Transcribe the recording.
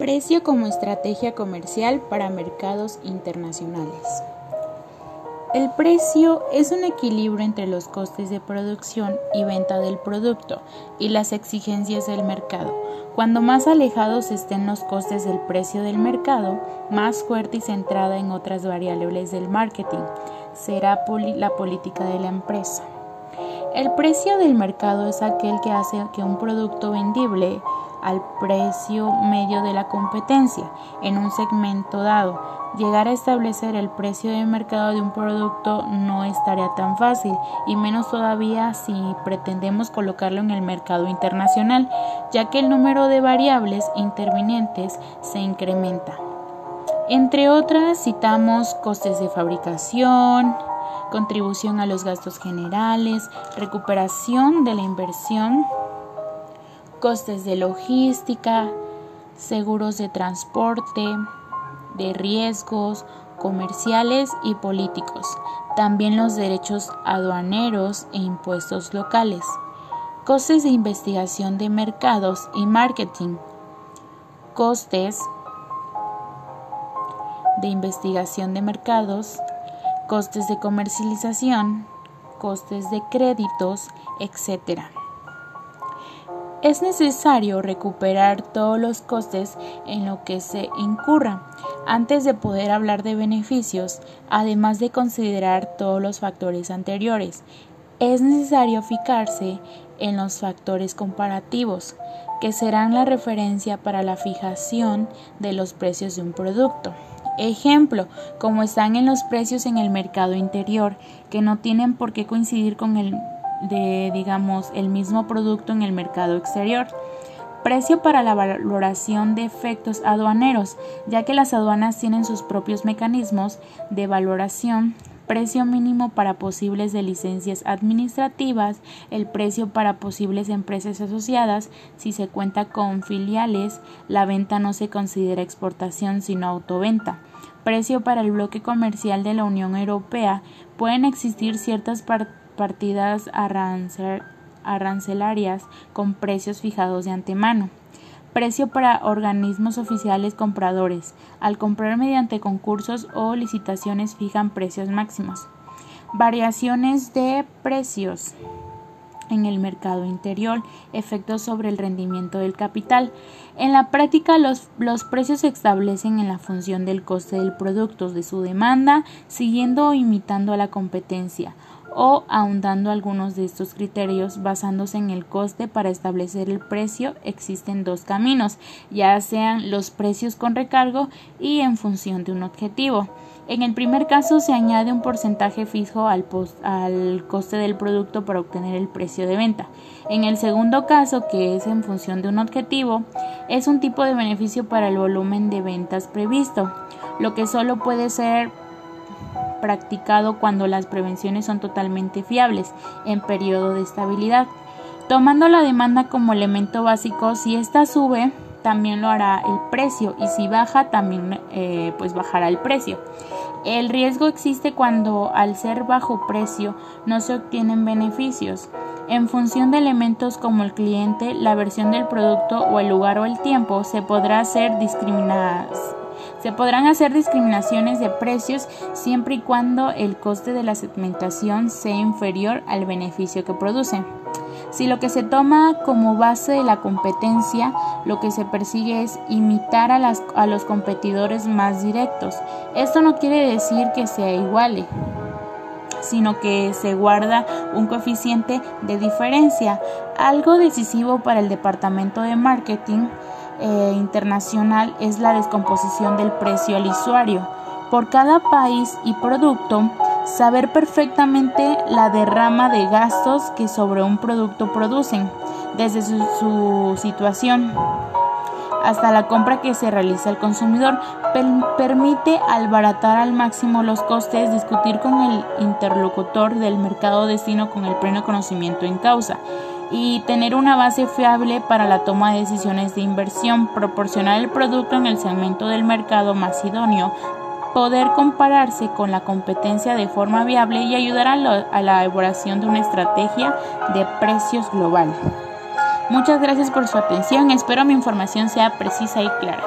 Precio como estrategia comercial para mercados internacionales. El precio es un equilibrio entre los costes de producción y venta del producto y las exigencias del mercado. Cuando más alejados estén los costes del precio del mercado, más fuerte y centrada en otras variables del marketing será la política de la empresa. El precio del mercado es aquel que hace que un producto vendible al precio medio de la competencia en un segmento dado. Llegar a establecer el precio de mercado de un producto no estaría tan fácil y menos todavía si pretendemos colocarlo en el mercado internacional, ya que el número de variables intervinientes se incrementa. Entre otras citamos costes de fabricación, contribución a los gastos generales, recuperación de la inversión, costes de logística, seguros de transporte, de riesgos comerciales y políticos, también los derechos aduaneros e impuestos locales, costes de investigación de mercados y marketing, costes de investigación de mercados, costes de comercialización, costes de créditos, etc. Es necesario recuperar todos los costes en lo que se incurra antes de poder hablar de beneficios, además de considerar todos los factores anteriores. Es necesario fijarse en los factores comparativos, que serán la referencia para la fijación de los precios de un producto. Ejemplo, como están en los precios en el mercado interior, que no tienen por qué coincidir con el de, digamos, el mismo producto en el mercado exterior. Precio para la valoración de efectos aduaneros, ya que las aduanas tienen sus propios mecanismos de valoración precio mínimo para posibles de licencias administrativas, el precio para posibles empresas asociadas, si se cuenta con filiales, la venta no se considera exportación sino autoventa. Precio para el bloque comercial de la Unión Europea. Pueden existir ciertas partidas arancelarias con precios fijados de antemano. Precio para organismos oficiales compradores. Al comprar mediante concursos o licitaciones fijan precios máximos. Variaciones de precios en el mercado interior, efectos sobre el rendimiento del capital. En la práctica, los, los, precios se establecen en la función del coste del producto, de su demanda, siguiendo o imitando a la competencia o ahondando algunos de estos criterios basándose en el coste para establecer el precio existen dos caminos, ya sean los precios con recargo y en función de un objetivo. En el primer caso se añade un porcentaje fijo al, al, coste del producto para obtener el precio de venta. En el segundo caso, que es en función de un objetivo, es un tipo de beneficio para el volumen de ventas previsto, lo que solo puede ser practicado cuando las prevenciones son totalmente fiables en periodo de estabilidad. Tomando la demanda como elemento básico, si ésta sube, también lo hará el precio y si baja, también eh, pues bajará el precio. El riesgo existe cuando al ser bajo precio no se obtienen beneficios. En función de elementos como el cliente, la versión del producto o el lugar o el tiempo, se podrá hacer discriminadas se podrán hacer discriminaciones de precios siempre y cuando el coste de la segmentación sea inferior al beneficio que produce. Si lo que se toma como base de la competencia, lo que se persigue es imitar a, los competidores más directos. Esto no quiere decir que sea igual, sino que se guarda un coeficiente de diferencia, algo decisivo para el departamento de marketing eh, internacional es la descomposición del precio al usuario. Por cada país y producto, saber perfectamente la derrama de gastos que sobre un producto producen, desde su, situación hasta la compra que se realiza el consumidor, permite albaratar al máximo los costes, discutir con el interlocutor del mercado destino con el pleno conocimiento en causa y tener una base fiable para la toma de decisiones de inversión, proporcionar el producto en el segmento del mercado más idóneo, poder compararse con la competencia de forma viable y ayudar a, la elaboración de una estrategia de precios global. Muchas gracias por su atención, espero mi información sea precisa y clara.